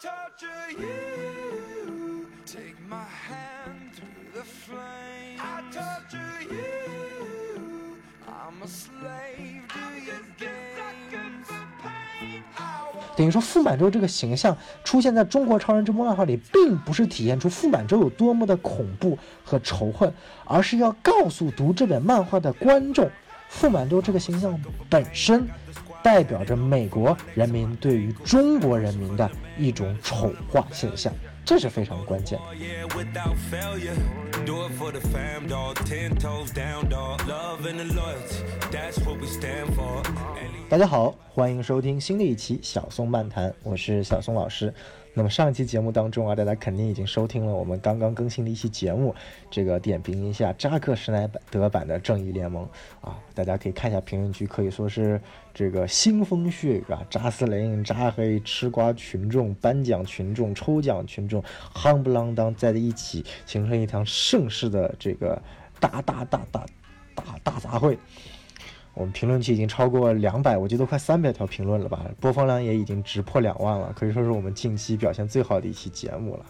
torture you. Take my hand through the flame. I torture you. I'm a slave to your games. I want 等于说傅满洲这个形象出现在中国超人这部漫画里，并不是体现出傅满洲有多么的恐怖和仇恨，而是要告诉读这本漫画的观众，傅满洲这个形象本身代表着美国人民对于中国人民的一种丑化现象，这是非常关键。大家好，欢迎收听新的一期小松漫谈，我是小松老师。那么上一期节目当中啊，大家肯定已经收听了我们刚刚更新的一期节目，这个点评一下扎克施耐德版的《正义联盟》啊，大家可以看一下评论区，可以说是这个腥风血雨啊，扎斯林、扎黑、吃瓜群众、颁奖群众、抽奖群众，夯不啷当在一起，形成一场盛世的这个大大大大大大杂烩。我们评论区已经超过两百，我记得快三百条评论了吧，播放量也已经直破两万了，可以说是我们近期表现最好的一期节目了。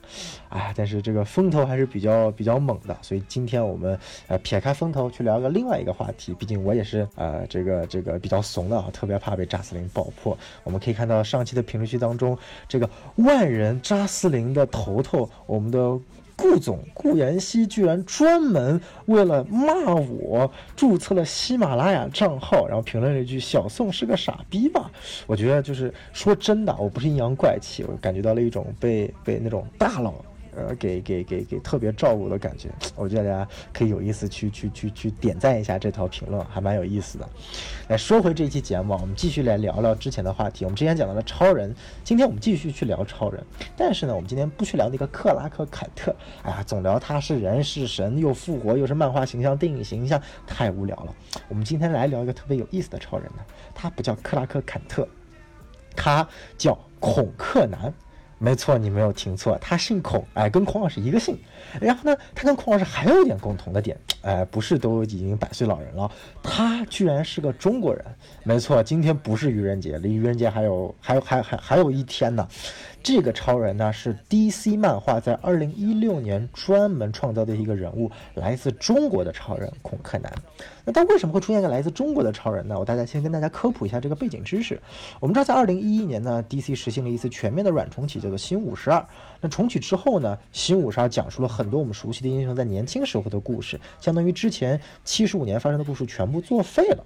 哎，但是这个风头还是比较比较猛的，所以今天我们呃撇开风头去聊个另外一个话题，毕竟我也是呃这个这个比较怂的啊，特别怕被扎斯林爆破。我们可以看到上期的评论区当中，这个万人扎斯林的头头，我们的。顾总顾妍希居然专门为了骂我注册了喜马拉雅账号，然后评论了一句“小宋是个傻逼吧”。我觉得就是说真的，我不是阴阳怪气，我感觉到了一种被被那种大佬。呃，给给给给特别照顾的感觉，我觉得大家可以有意思去去去去点赞一下这条评论，还蛮有意思的。来说回这期节目啊，我们继续来聊聊之前的话题。我们之前讲到了超人，今天我们继续去聊超人，但是呢，我们今天不去聊那个克拉克坎特，哎呀，总聊他是人是神又复活又是漫画形象、电影形象，太无聊了。我们今天来聊一个特别有意思的超人呢，他不叫克拉克坎特，他叫孔克南。没错，你没有听错，他姓孔，哎，跟孔老师一个姓。然后呢，他跟孔老师还有一点共同的点，哎，不是都已经百岁老人了，他居然是个中国人。没错，今天不是愚人节，离愚人节还有还有还还还有一天呢。这个超人呢是 DC 漫画在二零一六年专门创造的一个人物，来自中国的超人孔克南。那他为什么会出现一个来自中国的超人呢？我大家先跟大家科普一下这个背景知识。我们知道，在二零一一年呢，DC 实行了一次全面的软重启，叫做新五十二。那重启之后呢，新五十二讲述了很多我们熟悉的英雄在年轻时候的故事，相当于之前七十五年发生的故事全部作废了。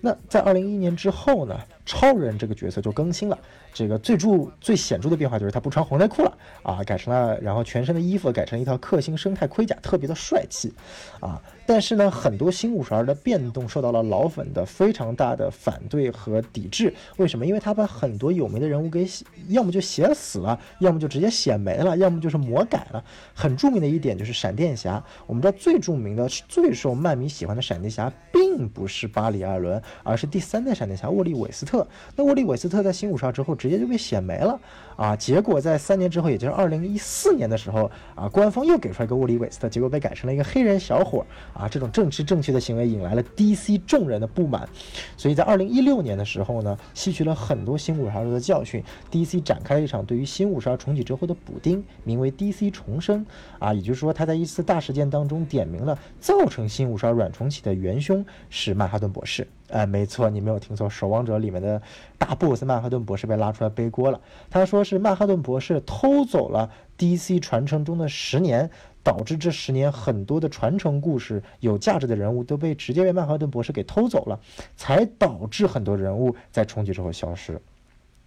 那在二零一一年之后呢，超人这个角色就更新了。这个最著最显著的变化就是他不穿红内裤了啊，改成了，然后全身的衣服改成一套克星生态盔甲，特别的帅气啊。但是呢，很多新五十二的变动受到了老粉的非常大的反对和抵制。为什么？因为他把很多有名的人物给写，要么就写死了，要么就直接写没了，要么就是魔改了。很著名的一点就是闪电侠。我们知道最著名的、最受漫迷喜欢的闪电侠，并不是巴里·艾伦，而是第三代闪电侠沃利·韦斯特。那沃利·韦斯特在新五十二之后直接就被写没了啊！结果在三年之后，也就是二零一四年的时候啊，官方又给出来一个沃利·韦斯特，结果被改成了一个黑人小伙啊！啊这种政治正确的行为引来了 DC 众人的不满，所以在二零一六年的时候呢，吸取了很多新五十二的教训，DC 展开了一场对于新五十二重启之后的补丁，名为 DC 重生啊！也就是说，他在一次大事件当中点明了造成新五十二软重启的元凶是曼哈顿博士。哎，没错，你没有听错，《守望者》里面的大 boss 曼哈顿博士被拉出来背锅了。他说是曼哈顿博士偷走了 DC 传承中的十年，导致这十年很多的传承故事、有价值的人物都被直接被曼哈顿博士给偷走了，才导致很多人物在重启之后消失。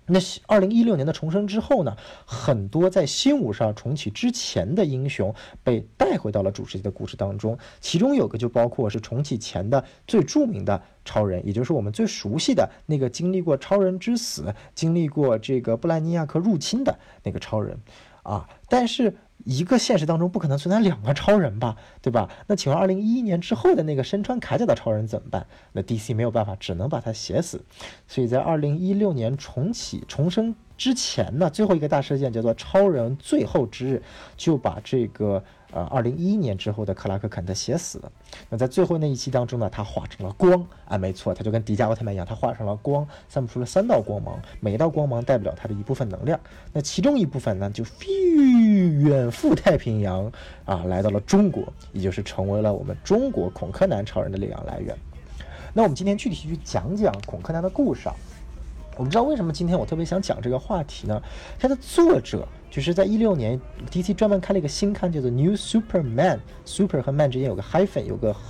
那二零一六年的重生之后呢，很多在新五十二重启之前的英雄被带回到了主世界的故事当中，其中有个就包括是重启前的最著名的超人，也就是我们最熟悉的那个经历过超人之死、经历过这个布兰尼亚克入侵的那个超人，啊，但是。一个现实当中不可能存在两个超人吧，对吧？那请问二零一一年之后的那个身穿铠甲的超人怎么办？那 DC 没有办法，只能把他写死。所以在二零一六年重启重生之前呢，最后一个大事件叫做超人最后之日，就把这个。呃，二零一一年之后的克拉克肯特写死了。那在最后那一期当中呢，他化成了光啊，没错，他就跟迪迦奥特曼一样，他化成了光，散布出了三道光芒，每一道光芒代表他的一部分能量。那其中一部分呢，就飞远赴太平洋啊，来到了中国，也就是成为了我们中国孔柯南超人的力量来源。那我们今天具体去讲讲孔柯南的故事啊。我们知道为什么今天我特别想讲这个话题呢？它的作者。就是在一六年，DC 专门开了一个新刊，叫做 New Superman，Super 和 Man 之间有个 hyphen，有个横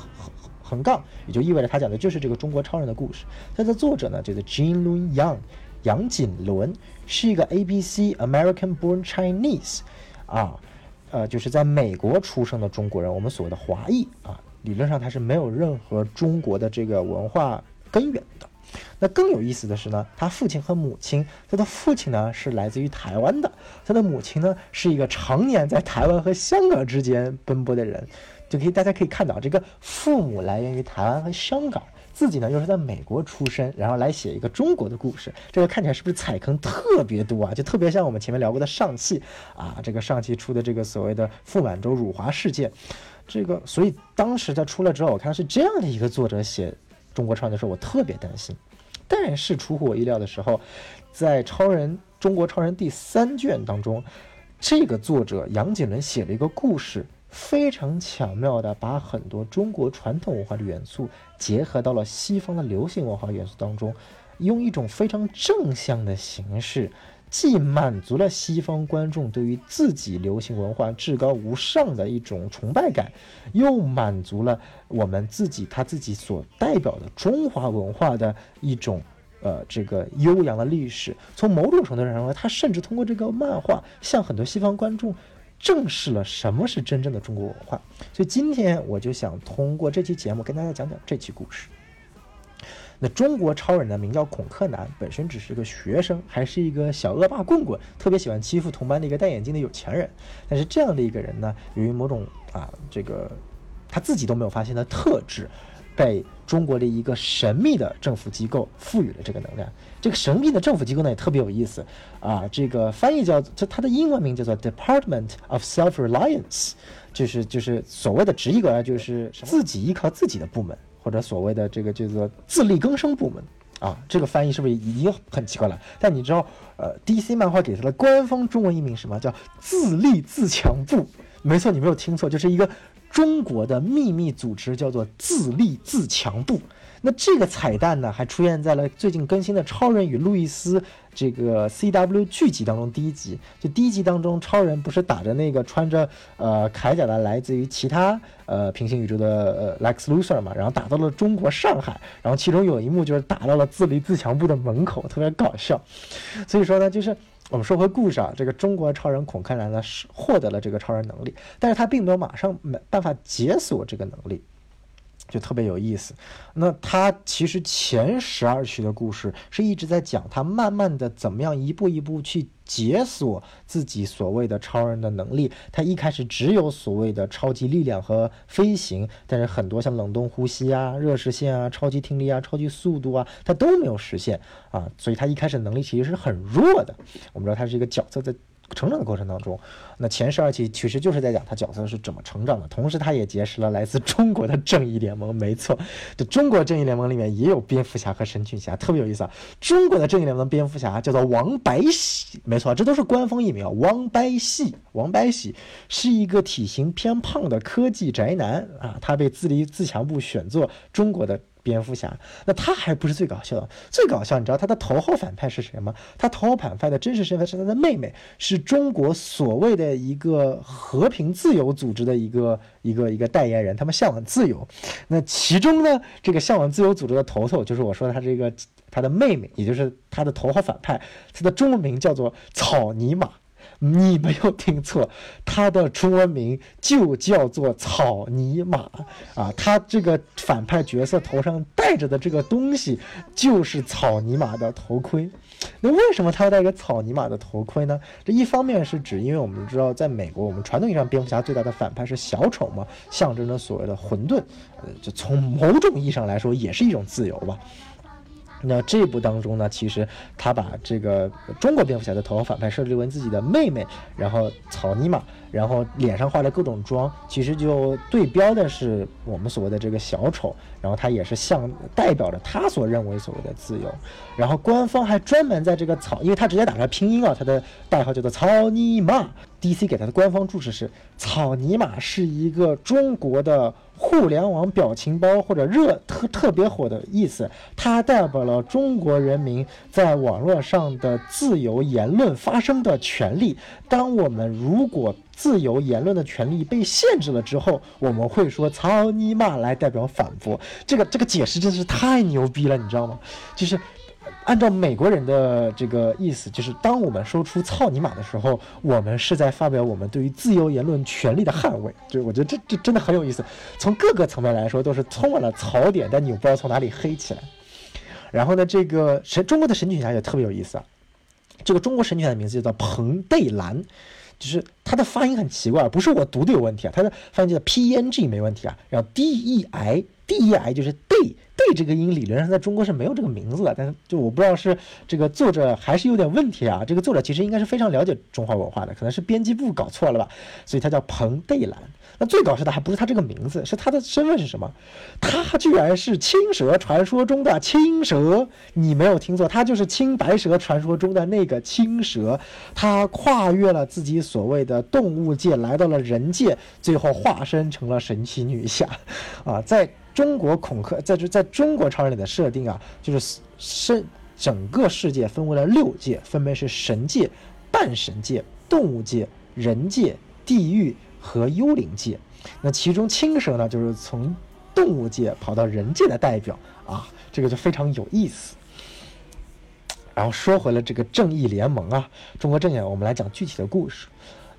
横杠，也就意味着他讲的就是这个中国超人的故事。他的作者呢，叫做 Jin Lun Yang，杨锦纶，是一个 ABC American Born Chinese，啊，呃，就是在美国出生的中国人，我们所谓的华裔啊，理论上他是没有任何中国的这个文化根源的。那更有意思的是呢，他父亲和母亲，他的父亲呢是来自于台湾的，他的母亲呢是一个常年在台湾和香港之间奔波的人，就可以大家可以看到，这个父母来源于台湾和香港，自己呢又是在美国出生，然后来写一个中国的故事，这个看起来是不是踩坑特别多啊？就特别像我们前面聊过的上汽啊，这个上汽出的这个所谓的傅满洲辱华事件，这个所以当时他出来之后，我看是这样的一个作者写。中国超人的时候，我特别担心，但是出乎我意料的时候，在超人中国超人第三卷当中，这个作者杨景伦写了一个故事，非常巧妙的把很多中国传统文化的元素结合到了西方的流行文化元素当中，用一种非常正向的形式。既满足了西方观众对于自己流行文化至高无上的一种崇拜感，又满足了我们自己他自己所代表的中华文化的一种呃这个悠扬的历史。从某种程度上认为，他甚至通过这个漫画向很多西方观众正视了什么是真正的中国文化。所以今天我就想通过这期节目跟大家讲讲这期故事。那中国超人呢，名叫孔克南，本身只是个学生，还是一个小恶霸棍棍，特别喜欢欺负同班的一个戴眼镜的有钱人。但是这样的一个人呢，由于某种啊，这个他自己都没有发现的特质，被中国的一个神秘的政府机构赋予了这个能量。这个神秘的政府机构呢，也特别有意思啊。这个翻译叫，这它的英文名叫做 Department of Self-Reliance，就是就是所谓的直译过来就是自己依靠自己的部门。或者所谓的这个叫做自力更生部门啊，这个翻译是不是已经很奇怪了？但你知道，呃，DC 漫画给它的官方中文译名什么叫自立自强部？没错，你没有听错，就是一个中国的秘密组织，叫做自立自强部。那这个彩蛋呢，还出现在了最近更新的《超人与路易斯》这个 CW 剧集当中。第一集，就第一集当中，超人不是打着那个穿着呃铠甲的来自于其他呃平行宇宙的呃 Lex Luthor 嘛，然后打到了中国上海，然后其中有一幕就是打到了自立自强部的门口，特别搞笑。所以说呢，就是我们说回故事啊，这个中国超人孔柯南呢是获得了这个超人能力，但是他并没有马上没办法解锁这个能力。就特别有意思，那他其实前十二期的故事是一直在讲他慢慢的怎么样一步一步去解锁自己所谓的超人的能力。他一开始只有所谓的超级力量和飞行，但是很多像冷冻呼吸啊、热视线啊、超级听力啊、超级速度啊，他都没有实现啊，所以他一开始能力其实是很弱的。我们知道他是一个角色在。成长的过程当中，那前十二期其实就是在讲他角色是怎么成长的，同时他也结识了来自中国的正义联盟。没错，这中国正义联盟里面也有蝙蝠侠和神奇侠，特别有意思啊。中国的正义联盟蝙蝠侠叫做王白喜，没错，这都是官方译名啊。王白喜，王白喜是一个体型偏胖的科技宅男啊，他被自立自强部选做中国的。蝙蝠侠，那他还不是最搞笑的，最搞笑，你知道他的头号反派是谁吗？他头号反派的真实身份是他的妹妹，是中国所谓的一个和平自由组织的一个一个一个代言人，他们向往自由。那其中呢，这个向往自由组织的头头就是我说他这个他的妹妹，也就是他的头号反派，他的中文名叫做草泥马。你没有听错，他的中文名就叫做草泥马啊！他这个反派角色头上戴着的这个东西，就是草泥马的头盔。那为什么他要戴个草泥马的头盔呢？这一方面是指，因为我们知道，在美国，我们传统意义上蝙蝠侠最大的反派是小丑嘛，象征着所谓的混沌。呃，就从某种意义上来说，也是一种自由吧。那这部当中呢，其实他把这个中国蝙蝠侠的头号反派设置为自己的妹妹，然后草泥马，然后脸上画了各种妆，其实就对标的是我们所谓的这个小丑，然后他也是像代表着他所认为所谓的自由，然后官方还专门在这个草，因为他直接打了拼音啊，他的代号叫做草泥马，DC 给他的官方注释是草泥马是一个中国的。互联网表情包或者热特特别火的意思，它代表了中国人民在网络上的自由言论发声的权利。当我们如果自由言论的权利被限制了之后，我们会说“草泥马”来代表反驳。这个这个解释真是太牛逼了，你知道吗？就是。按照美国人的这个意思，就是当我们说出“操你妈”的时候，我们是在发表我们对于自由言论权利的捍卫。就我觉得这这真的很有意思，从各个层面来说都是充满了槽点，但你又不知道从哪里黑起来。然后呢，这个神中国的神奇女侠也特别有意思啊，这个中国神曲侠的名字叫做彭黛兰，就是它的发音很奇怪，不是我读的有问题啊，它的发音叫 P E N G 没问题啊，然后 D E I D E I 就是 day。对这个音理论上在中国是没有这个名字的，但是就我不知道是这个作者还是有点问题啊。这个作者其实应该是非常了解中华文化的，可能是编辑部搞错了吧，所以他叫彭黛兰。那最搞笑的还不是他这个名字，是他的身份是什么？他居然是青蛇传说中的青蛇，你没有听错，他就是青白蛇传说中的那个青蛇。他跨越了自己所谓的动物界，来到了人界，最后化身成了神奇女侠，啊，在。中国恐吓在这，在中国超人里的设定啊，就是是整个世界分为了六界，分别是神界、半神界、动物界、人界、地狱和幽灵界。那其中青蛇呢，就是从动物界跑到人界的代表啊，这个就非常有意思。然后说回了这个正义联盟啊，中国正义，我们来讲具体的故事。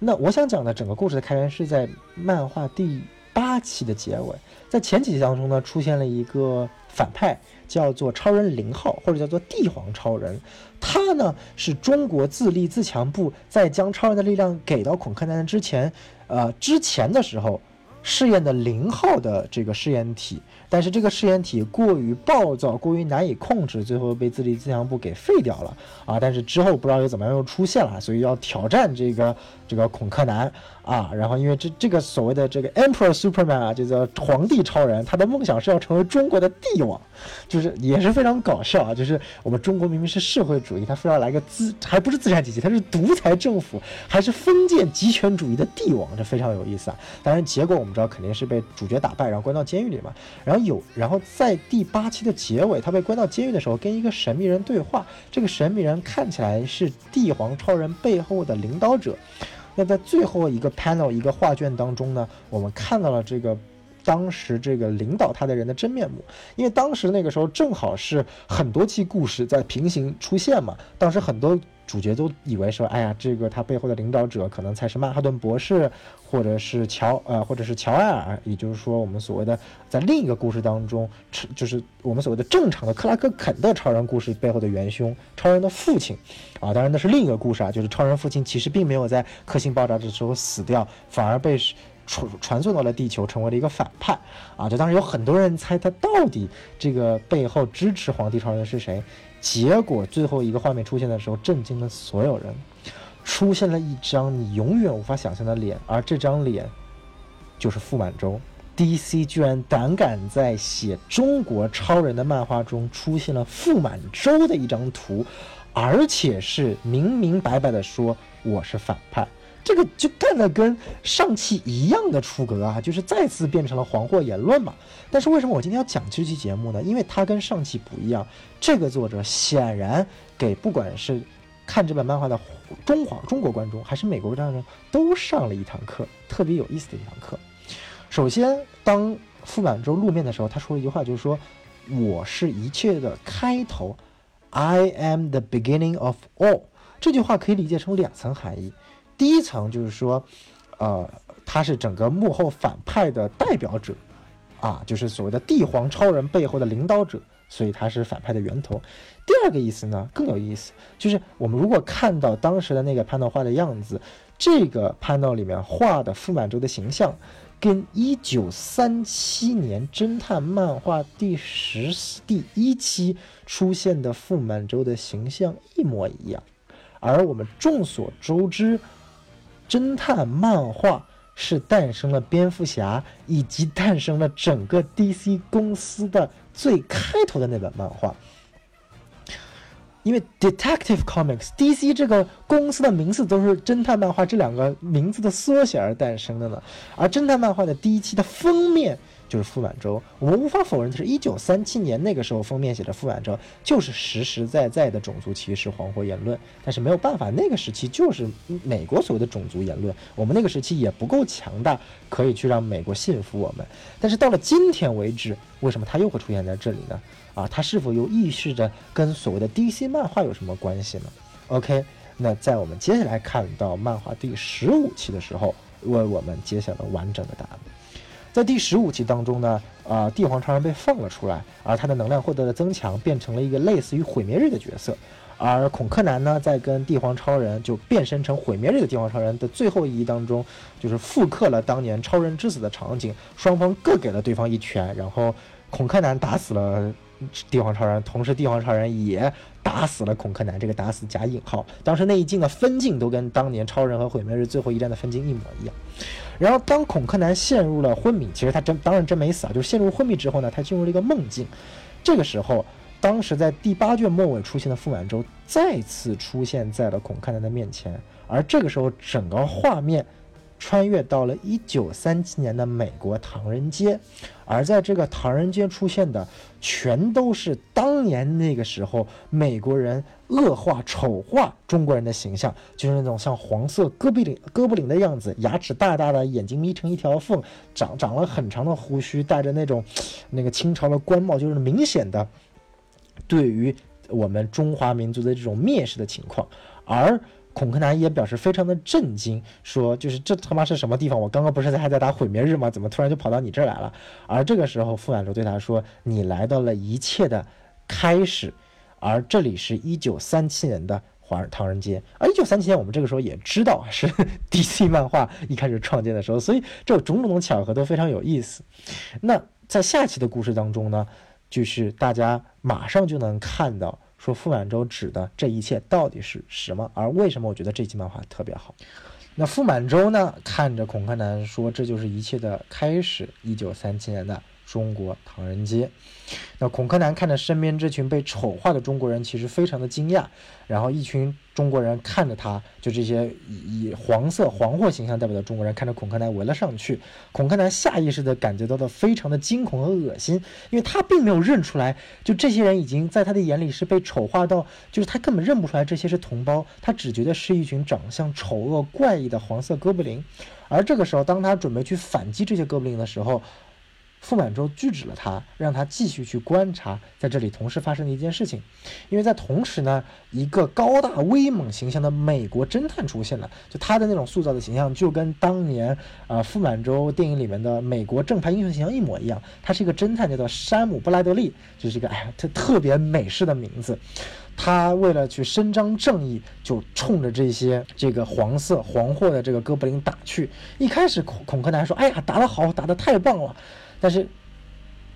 那我想讲的整个故事的开源是在漫画第八期的结尾。在前几集当中呢，出现了一个反派，叫做超人零号，或者叫做帝皇超人。他呢是中国自立自强部在将超人的力量给到孔克南之前，呃，之前的时候试验的零号的这个试验体。但是这个试验体过于暴躁，过于难以控制，最后被自立自强部给废掉了啊！但是之后不知道又怎么样又出现了，所以要挑战这个这个孔克南啊！然后因为这这个所谓的这个 Emperor Superman 啊，就叫皇帝超人，他的梦想是要成为中国的帝王，就是也是非常搞笑啊！就是我们中国明明是社会主义，他非要来个资，还不是资产阶级，他是独裁政府，还是封建集权主义的帝王，这非常有意思啊！当然结果我们知道肯定是被主角打败，然后关到监狱里嘛，然后。有，然后在第八期的结尾，他被关到监狱的时候，跟一个神秘人对话。这个神秘人看起来是帝皇超人背后的领导者。那在最后一个 panel 一个画卷当中呢，我们看到了这个当时这个领导他的人的真面目。因为当时那个时候正好是很多期故事在平行出现嘛，当时很多。主角都以为说，哎呀，这个他背后的领导者可能才是曼哈顿博士，或者是乔呃，或者是乔埃尔，也就是说，我们所谓的在另一个故事当中，就是我们所谓的正常的克拉克肯的超人故事背后的元凶，超人的父亲，啊，当然那是另一个故事啊，就是超人父亲其实并没有在克星爆炸的时候死掉，反而被传传送到了地球，成为了一个反派，啊，就当时有很多人猜他到底这个背后支持皇帝超人的是谁。结果最后一个画面出现的时候，震惊了所有人，出现了一张你永远无法想象的脸，而这张脸就是傅满洲。DC 居然胆敢在写中国超人的漫画中出现了傅满洲的一张图，而且是明明白白的说我是反派。这个就干的跟上期一样的出格啊，就是再次变成了黄祸言论嘛。但是为什么我今天要讲这期节目呢？因为它跟上期不一样，这个作者显然给不管是看这本漫画的中华中国观众，还是美国观众都上了一堂课，特别有意思的一堂课。首先，当傅满洲露面的时候，他说了一句话，就是说我是一切的开头，I am the beginning of all。这句话可以理解成两层含义。第一层就是说，呃，他是整个幕后反派的代表者，啊，就是所谓的帝皇超人背后的领导者，所以他是反派的源头。第二个意思呢更有意思，就是我们如果看到当时的那个潘诺画的样子，这个潘诺里面画的傅满洲的形象，跟一九三七年侦探漫画第十第一期出现的傅满洲的形象一模一样。而我们众所周知，侦探漫画是诞生了蝙蝠侠，以及诞生了整个 DC 公司的最开头的那本漫画。因为 Detective Comics DC 这个公司的名字都是侦探漫画这两个名字的缩写而诞生的呢，而侦探漫画的第一期的封面就是傅满洲。我们无法否认的是，一九三七年那个时候封面写的傅满洲就是实实在在的种族歧视、黄祸言论。但是没有办法，那个时期就是美国所谓的种族言论，我们那个时期也不够强大，可以去让美国信服我们。但是到了今天为止，为什么它又会出现在这里呢？啊，它是否又预示着跟所谓的 DC 漫画有什么关系呢？OK，那在我们接下来看到漫画第十五期的时候，为我们揭晓了完整的答案。在第十五期当中呢，啊，帝皇超人被放了出来，而他的能量获得了增强，变成了一个类似于毁灭日的角色。而孔克南呢，在跟帝皇超人就变身成毁灭日的帝皇超人的最后一役当中，就是复刻了当年超人之死的场景，双方各给了对方一拳，然后孔克南打死了。帝皇超人，同时帝皇超人也打死了孔克南，这个打死加引号。当时那一镜的分镜都跟当年超人和毁灭日最后一战的分镜一模一样。然后当孔克南陷入了昏迷，其实他真当然真没死啊，就是陷入昏迷之后呢，他进入了一个梦境。这个时候，当时在第八卷末尾出现的傅满洲再次出现在了孔克南的面前，而这个时候整个画面。穿越到了一九三七年的美国唐人街，而在这个唐人街出现的，全都是当年那个时候美国人恶化、丑化中国人的形象，就是那种像黄色哥布林、哥布林的样子，牙齿大大的，眼睛眯成一条缝，长长了很长的胡须，戴着那种那个清朝的官帽，就是明显的对于我们中华民族的这种蔑视的情况，而。孔克南也表示非常的震惊，说：“就是这他妈是什么地方？我刚刚不是还在打毁灭日吗？怎么突然就跑到你这儿来了？”而这个时候，傅满洲对他说：“你来到了一切的开始，而这里是一九三七年的华唐人街。而一九三七年，我们这个时候也知道是 DC 漫画一开始创建的时候，所以这种种的巧合都非常有意思。那在下期的故事当中呢，就是大家马上就能看到。”说傅满洲指的这一切到底是什么？而为什么我觉得这期漫画特别好？那傅满洲呢？看着孔克南说：“这就是一切的开始。”一九三七年的中国唐人街。那孔柯南看着身边这群被丑化的中国人，其实非常的惊讶。然后一群中国人看着他，就这些以以黄色黄货形象代表的中国人，看着孔柯南围了上去。孔柯南下意识的感觉到的非常的惊恐和恶心，因为他并没有认出来，就这些人已经在他的眼里是被丑化到，就是他根本认不出来这些是同胞，他只觉得是一群长相丑恶怪异的黄色哥布林。而这个时候，当他准备去反击这些哥布林的时候，傅满洲拒止了他，让他继续去观察在这里同时发生的一件事情，因为在同时呢，一个高大威猛形象的美国侦探出现了，就他的那种塑造的形象就跟当年啊傅满洲电影里面的美国正派英雄形象一模一样。他是一个侦探，叫做山姆布莱德利，就是一个哎呀特特别美式的名字。他为了去伸张正义，就冲着这些这个黄色黄货的这个哥布林打去。一开始孔孔克南说：“哎呀，打得好，打得太棒了。”但是，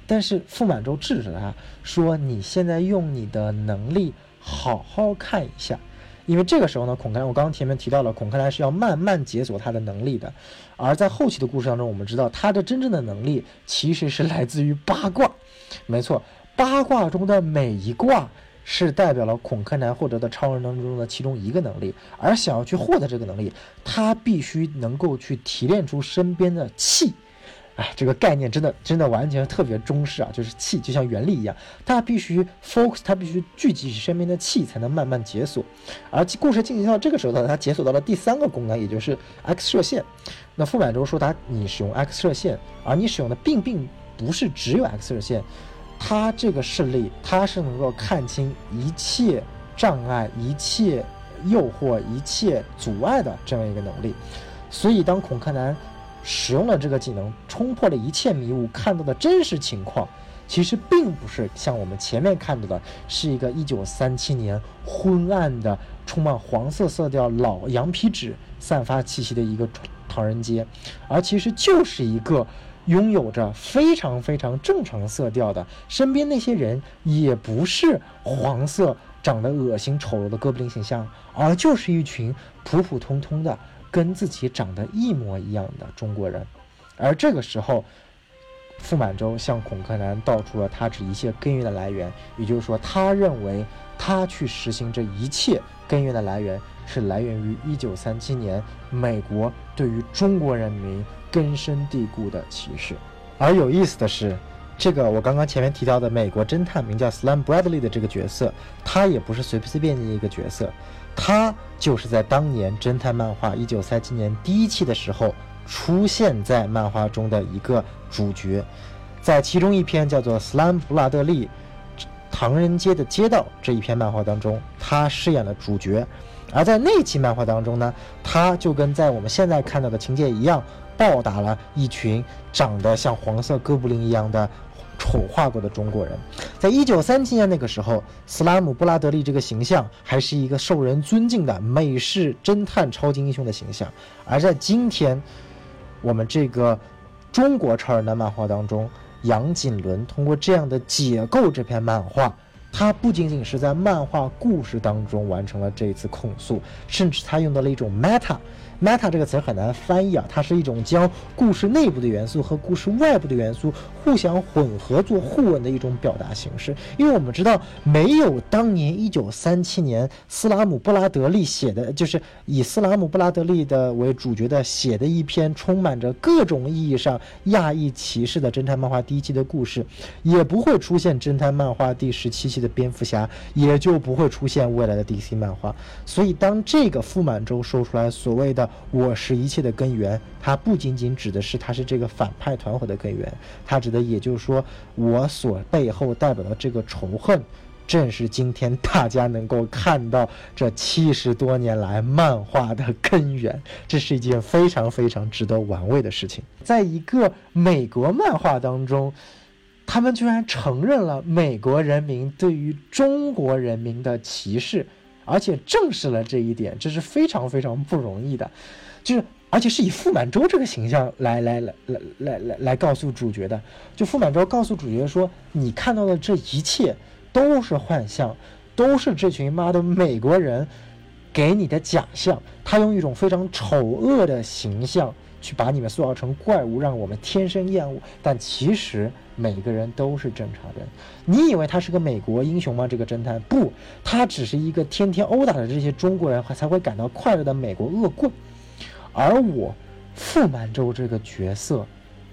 但是傅满洲制止了他，说：“你现在用你的能力好好看一下，因为这个时候呢，孔克南，我刚刚前面提到了，孔克南是要慢慢解锁他的能力的。而在后期的故事当中，我们知道他的真正的能力其实是来自于八卦。没错，八卦中的每一卦是代表了孔克南获得的超人当中的其中一个能力。而想要去获得这个能力，他必须能够去提炼出身边的气。”哎，这个概念真的真的完全特别中式啊，就是气就像原力一样，它必须 focus，它必须聚集身边的气，才能慢慢解锁。而故事进行到这个时候呢，它解锁到了第三个功能，也就是 X 射线。那傅满洲说他你使用 X 射线，而你使用的并并不是只有 X 射线，他这个视力他是能够看清一切障碍、一切诱惑、一切阻碍的这样一个能力。所以当孔克南。使用了这个技能，冲破了一切迷雾，看到的真实情况，其实并不是像我们前面看到的，是一个一九三七年昏暗的、充满黄色色调老羊皮纸散发气息的一个唐人街，而其实就是一个拥有着非常非常正常色调的，身边那些人也不是黄色、长得恶心丑陋的哥布林形象，而就是一群普普通通的、跟自己长得一模一样的中国人。而这个时候，傅满洲向孔克南道出了他这一切根源的来源，也就是说，他认为他去实行这一切根源的来源是来源于1937年美国对于中国人民根深蒂固的歧视。而有意思的是，这个我刚刚前面提到的美国侦探名叫 Slam Bradley 的这个角色，他也不是随随便便一个角色，他就是在当年侦探漫画1937年第一期的时候。出现在漫画中的一个主角，在其中一篇叫做《斯兰布拉德利唐人街的街道》这一篇漫画当中，他饰演了主角。而在那期漫画当中呢，他就跟在我们现在看到的情节一样，暴打了一群长得像黄色哥布林一样的丑化过的中国人。在一九三七年那个时候，斯拉姆布拉德利这个形象还是一个受人尊敬的美式侦探超级英雄的形象，而在今天。我们这个中国超人的漫画当中，杨锦纶通过这样的解构这篇漫画，他不仅仅是在漫画故事当中完成了这一次控诉，甚至他用到了一种 meta。Meta 这个词很难翻译啊，它是一种将故事内部的元素和故事外部的元素互相混合做互文的一种表达形式。因为我们知道，没有当年一九三七年斯拉姆布拉德利写的，就是以斯拉姆布拉德利的为主角的写的一篇充满着各种意义上亚裔歧视的侦探漫画第一期的故事，也不会出现侦探漫画第十七期的蝙蝠侠，也就不会出现未来的 DC 漫画。所以，当这个傅满洲说出来所谓的。我是一切的根源，它不仅仅指的是他是这个反派团伙的根源，它指的也就是说，我所背后代表的这个仇恨，正是今天大家能够看到这七十多年来漫画的根源。这是一件非常非常值得玩味的事情。在一个美国漫画当中，他们居然承认了美国人民对于中国人民的歧视。而且证实了这一点，这是非常非常不容易的，就是而且是以傅满洲这个形象来来来来来来告诉主角的。就傅满洲告诉主角说：“你看到的这一切都是幻象，都是这群妈的美国人给你的假象。他用一种非常丑恶的形象去把你们塑造成怪物，让我们天生厌恶。但其实。”每个人都是正常人，你以为他是个美国英雄吗？这个侦探不，他只是一个天天殴打的这些中国人才会感到快乐的美国恶棍。而我傅满洲这个角色，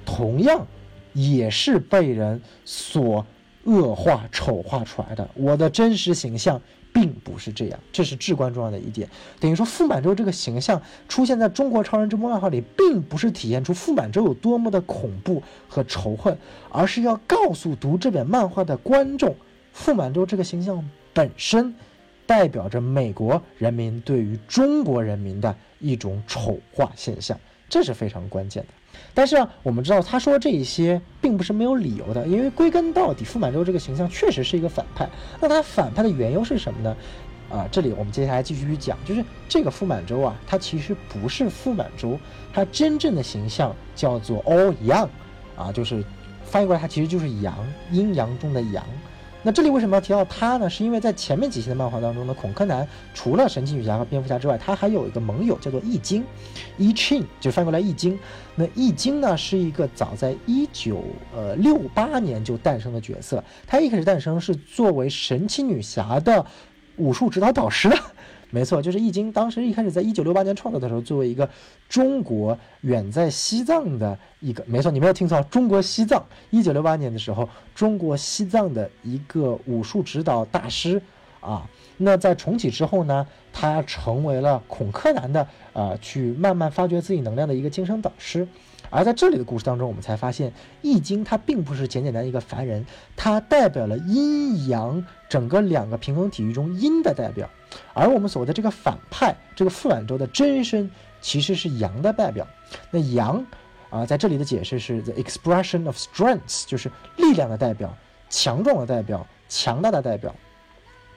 同样也是被人所恶化、丑化出来的。我的真实形象。并不是这样，这是至关重要的一点。等于说，傅满洲这个形象出现在中国超人这部漫画里，并不是体现出傅满洲有多么的恐怖和仇恨，而是要告诉读这本漫画的观众，傅满洲这个形象本身代表着美国人民对于中国人民的一种丑化现象，这是非常关键的。但是啊，我们知道他说这一些并不是没有理由的，因为归根到底，傅满洲这个形象确实是一个反派。那他反派的缘由是什么呢？啊，这里我们接下来继续去讲，就是这个傅满洲啊，他其实不是傅满洲，他真正的形象叫做 All Young，啊，就是翻译过来，他其实就是阳，阴阳中的阳。那这里为什么要提到他呢？是因为在前面几期的漫画当中呢，孔柯南除了神奇女侠和蝙蝠侠之外，他还有一个盟友叫做易经，一就翻过来易经。那易经呢是一个早在一九呃六八年就诞生的角色，他一开始诞生是作为神奇女侠的武术指导导师的。没错，就是易经。当时一开始在一九六八年创造的时候，作为一个中国远在西藏的一个，没错，你没有听错，中国西藏。一九六八年的时候，中国西藏的一个武术指导大师啊。那在重启之后呢，他成为了孔柯南的啊，去慢慢发掘自己能量的一个精神导师。而在这里的故事当中，我们才发现，易经它并不是简简单一个凡人，它代表了阴阳整个两个平衡体育中阴的代表。而我们所谓的这个反派，这个傅满洲的真身其实是阳的代表。那阳啊，在这里的解释是 the expression of strength，就是力量的代表、强壮的代表、强大的代表。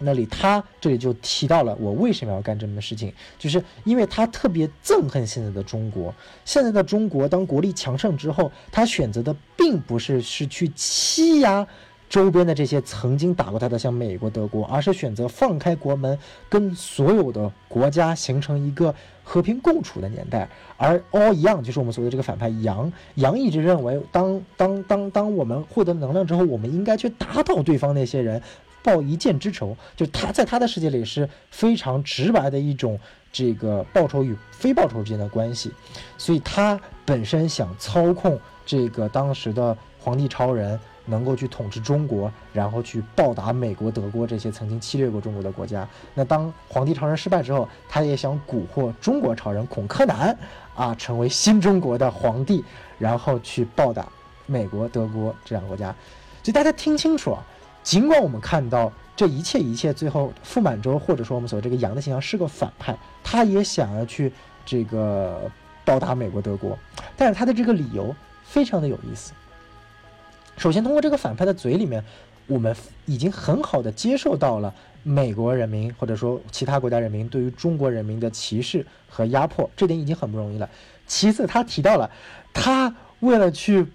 那里他这里就提到了我为什么要干这么的事情，就是因为他特别憎恨现在的中国。现在的中国当国力强盛之后，他选择的并不是是去欺压周边的这些曾经打过他的，像美国、德国，而是选择放开国门，跟所有的国家形成一个和平共处的年代。而 all 一样，就是我们所谓的这个反派杨，杨一直认为，当当当当我们获得能量之后，我们应该去打倒对方那些人。报一箭之仇，就他在他的世界里是非常直白的一种这个报仇与非报仇之间的关系，所以他本身想操控这个当时的皇帝超人，能够去统治中国，然后去报答美国、德国这些曾经侵略过中国的国家。那当皇帝超人失败之后，他也想蛊惑中国超人孔柯南啊，成为新中国的皇帝，然后去报答美国、德国这两个国家。所以大家听清楚啊。尽管我们看到这一切一切，最后傅满洲或者说我们所这个杨的形象是个反派，他也想要去这个报答美国德国，但是他的这个理由非常的有意思。首先，通过这个反派的嘴里面，我们已经很好的接受到了美国人民或者说其他国家人民对于中国人民的歧视和压迫，这点已经很不容易了。其次，他提到了他为了去。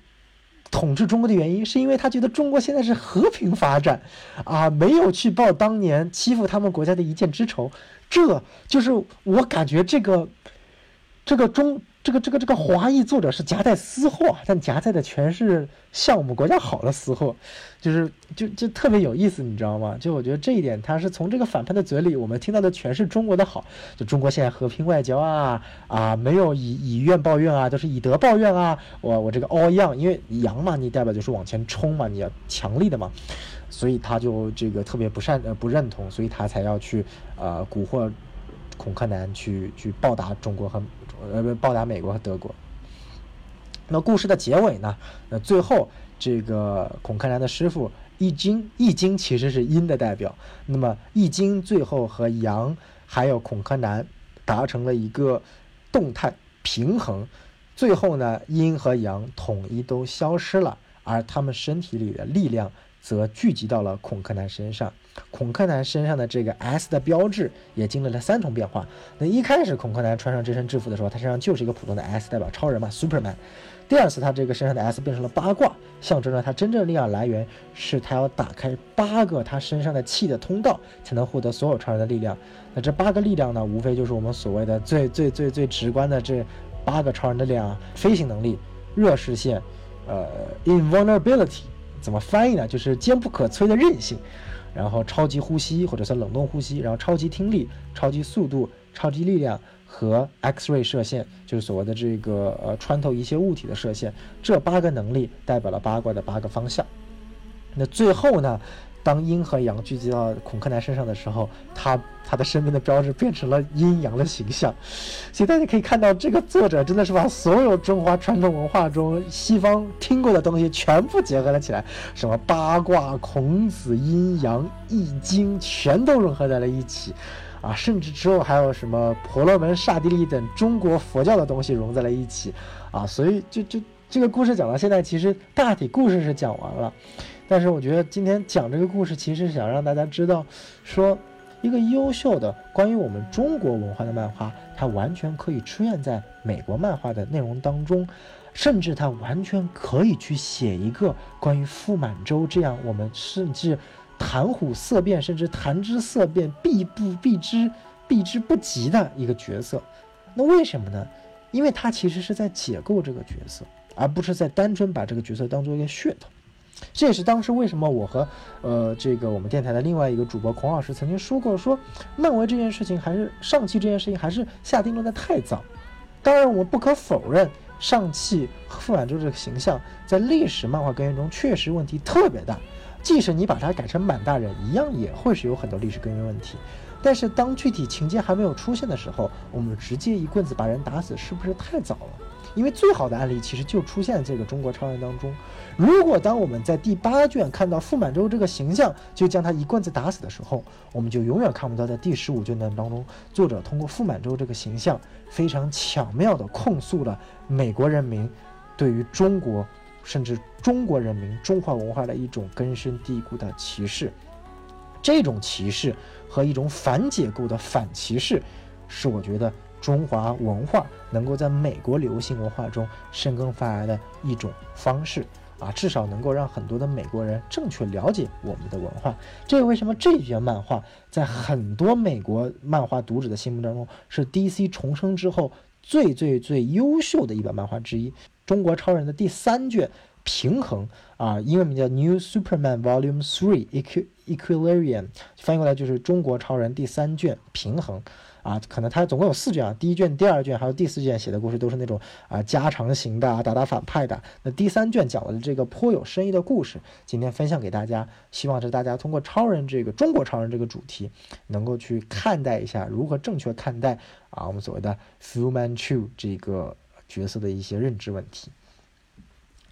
统治中国的原因，是因为他觉得中国现在是和平发展，啊，没有去报当年欺负他们国家的一箭之仇，这就是我感觉这个，这个中。这个这个这个华裔作者是夹带私货，但夹带的全是向我们国家好的私货，就是就就特别有意思，你知道吗？就我觉得这一点，他是从这个反派的嘴里，我们听到的全是中国的好，就中国现在和平外交啊啊，没有以以怨报怨啊，都是以德报怨啊。我我这个 all young，因为阳嘛，你代表就是往前冲嘛，你要强力的嘛，所以他就这个特别不善呃不认同，所以他才要去呃蛊惑孔克南去去报答中国和。呃不，报答美国和德国。那故事的结尾呢？那最后这个孔克南的师傅易经，易经其实是阴的代表。那么易经最后和阳还有孔克南达成了一个动态平衡，最后呢，阴和阳统一都消失了，而他们身体里的力量则聚集到了孔克南身上。孔柯南身上的这个 S 的标志也经历了三重变化。那一开始孔柯南穿上这身制服的时候，他身上就是一个普通的 S，代表超人嘛，Superman。第二次他这个身上的 S 变成了八卦，象征着他真正力量来源是他要打开八个他身上的气的通道，才能获得所有超人的力量。那这八个力量呢，无非就是我们所谓的最最最最直观的这八个超人的力量：飞行能力、热视线、呃，invulnerability，怎么翻译呢？就是坚不可摧的韧性。然后超级呼吸或者是冷冻呼吸，然后超级听力、超级速度、超级力量和 X-ray 射线，就是所谓的这个呃穿透一些物体的射线。这八个能力代表了八卦的八个方向。那最后呢？当阴和阳聚集到孔克南身上的时候，他他的身边的标志变成了阴阳的形象，所以大家可以看到，这个作者真的是把所有中华传统文化中西方听过的东西全部结合了起来，什么八卦、孔子、阴阳、易经，全都融合在了一起，啊，甚至之后还有什么婆罗门、刹帝利等中国佛教的东西融在了一起，啊，所以就就这个故事讲到现在，其实大体故事是讲完了。但是我觉得今天讲这个故事，其实是想让大家知道，说一个优秀的关于我们中国文化的漫画，它完全可以出现在美国漫画的内容当中，甚至它完全可以去写一个关于傅满洲这样我们甚至谈虎色变，甚至谈之色变避不避之避之不及的一个角色。那为什么呢？因为他其实是在解构这个角色，而不是在单纯把这个角色当做一个噱头。这也是当时为什么我和呃这个我们电台的另外一个主播孔老师曾经说过，说漫威这件事情还是上汽这件事情还是下定论的太早。当然，我们不可否认上汽傅满洲这个形象在历史漫画根源中确实问题特别大，即使你把它改成满大人，一样也会是有很多历史根源问题。但是当具体情节还没有出现的时候，我们直接一棍子把人打死，是不是太早了？因为最好的案例其实就出现这个中国超人当中。如果当我们在第八卷看到傅满洲这个形象就将他一棍子打死的时候，我们就永远看不到在第十五卷当中，作者通过傅满洲这个形象非常巧妙地控诉了美国人民对于中国甚至中国人民中华文化的一种根深蒂固的歧视。这种歧视和一种反解构的反歧视，是我觉得中华文化能够在美国流行文化中生根发芽的一种方式啊，至少能够让很多的美国人正确了解我们的文化。这为什么这卷漫画在很多美国漫画读者的心目当中是 DC 重生之后最最最优秀的一本漫画之一。中国超人的第三卷。平衡啊，英文名叫 New Superman Volume Three Equilibrium，翻译过来就是中国超人第三卷平衡啊。可能它总共有四卷啊，第一卷、第二卷还有第四卷写的故事都是那种啊加长型的啊，打打反派的。那第三卷讲的这个颇有深意的故事，今天分享给大家，希望是大家通过超人这个中国超人这个主题，能够去看待一下如何正确看待啊我们所谓的 Fu Manchu 这个角色的一些认知问题。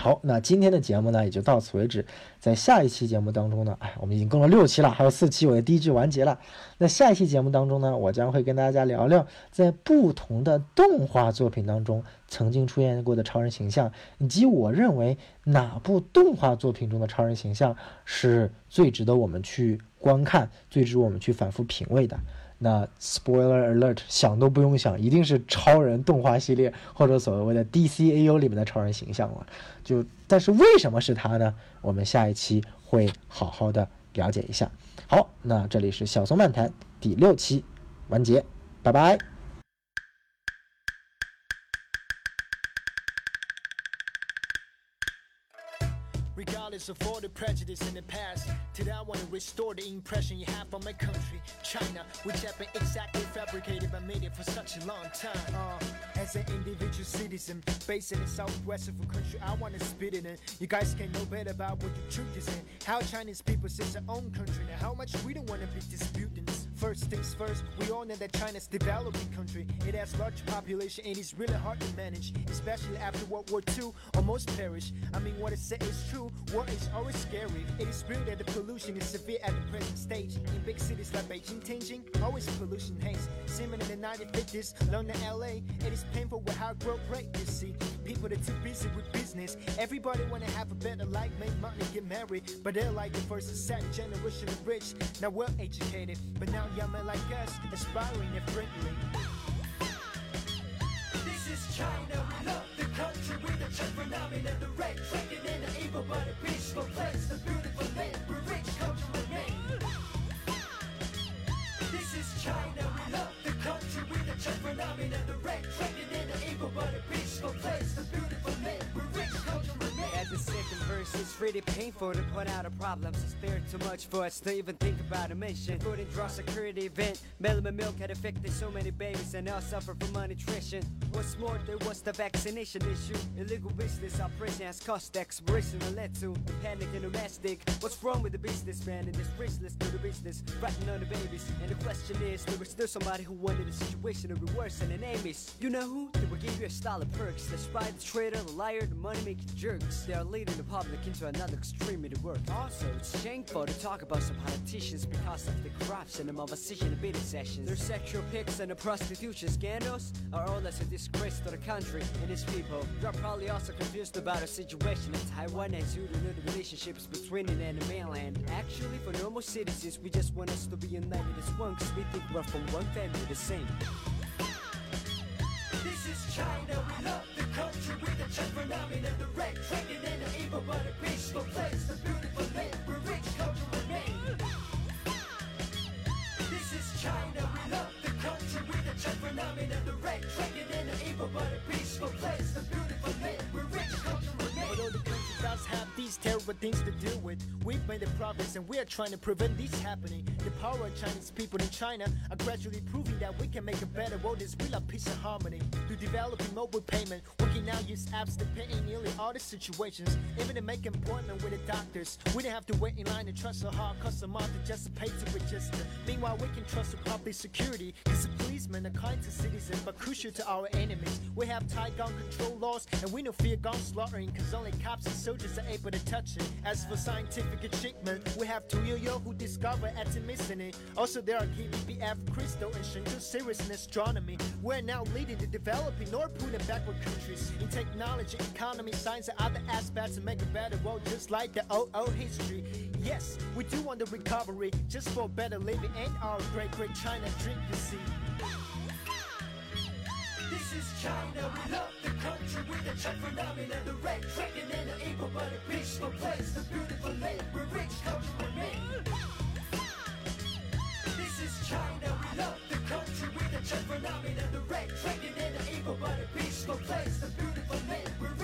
好，那今天的节目呢也就到此为止。在下一期节目当中呢，哎，我们已经更了六期了，还有四期，我的第一季完结了。那下一期节目当中呢，我将会跟大家聊聊在不同的动画作品当中曾经出现过的超人形象，以及我认为哪部动画作品中的超人形象是最值得我们去观看、最值得我们去反复品味的。那 spoiler alert，想都不用想，一定是超人动画系列或者所谓的 DCAU 里面的超人形象了。就但是为什么是他呢？我们下一期会好好的了解一下。好，那这里是小松漫谈第六期完结，拜拜。Regardless of all the prejudice in the past, today I want to restore the impression you have on my country, China, which have been exactly fabricated by media for such a long time. Uh, as an individual citizen based in the southwest of a country, I want to spit it in. You guys can know better about what the truth is in. How Chinese people see their own country and how much we don't want to be disputing. First things first, we all know that China's developing country. It has large population and it's really hard to manage, especially after World War II, almost perished. I mean, what it said is true. War is always scary. It is real that the pollution is severe at the present stage. In big cities like Beijing, Tianjin, always pollution haze. Similar in the 1950s, London, LA, it is painful with how growth rate you see. People are too busy with business. Everybody wanna have a better life, make money, get married. But they're like the first second generation of rich, not well educated. But now young men like us, aspiring and friendly. This is China, we love the country with the church phenomenon, the really painful to point out a problem. It's there too much for us to even think about a mission. Food and drug security event, melon milk had affected so many babies and now suffer from malnutrition. What's more, there was the vaccination issue. Illegal business operation has cost expiration and led to the panic and domestic. What's wrong with the businessman and this restless to the business, ratting on the babies? And the question is, there was still somebody who wanted the situation to be worse, and the name is, you know who? They will give you a style of perks. The spy, the traitor, the liar, the money-making jerks. They are leading the public into another extreme of the work. Also, it's shameful to talk about some politicians because of the corruption and opposition and bidding sessions. Their sexual pics and the prostitution scandals are all as a disgrace to the country and its people. You're probably also confused about a situation in Taiwan as you don't know the relationships between it and the mainland. Actually, for normal citizens, we just want us to be united as one because we think we're from one family the same. This is China, we love the country with the church phenomenon, the red dragon everything to do with we've made a progress and we are trying to prevent this happening. The power of Chinese people in China are gradually proving that we can make a better world as we love peace and harmony. Through developing mobile payment, we can now use apps to pay in nearly all the situations, even to make an appointment with the doctors. We don't have to wait in line and trust a hard customer to just pay to register. Meanwhile, we can trust the public security, cause the policemen are kind to citizens but crucial to our enemies. We have tight gun control laws and we no fear gun slaughtering, cause only cops and soldiers are able to touch it. As for scientific scientific achievement. We have Tu Yo who discovered atomicity. Also, there are KBF, Crystal, and Shenzhou serious in astronomy. We're now leading the developing nor putting backward countries in technology, economy, science, and other aspects to make a better world, just like the old, old history. Yes, we do want the recovery, just for better living and our great, great China dream to see. This is China, we love the country with the Czech phenomenon, the red dragon and the river, but a peaceful place. The beautiful land where rich culture remain. This is China. We love the country with the Chinese phenomenon, the red dragon and the evil, but a peaceful place. The beautiful land where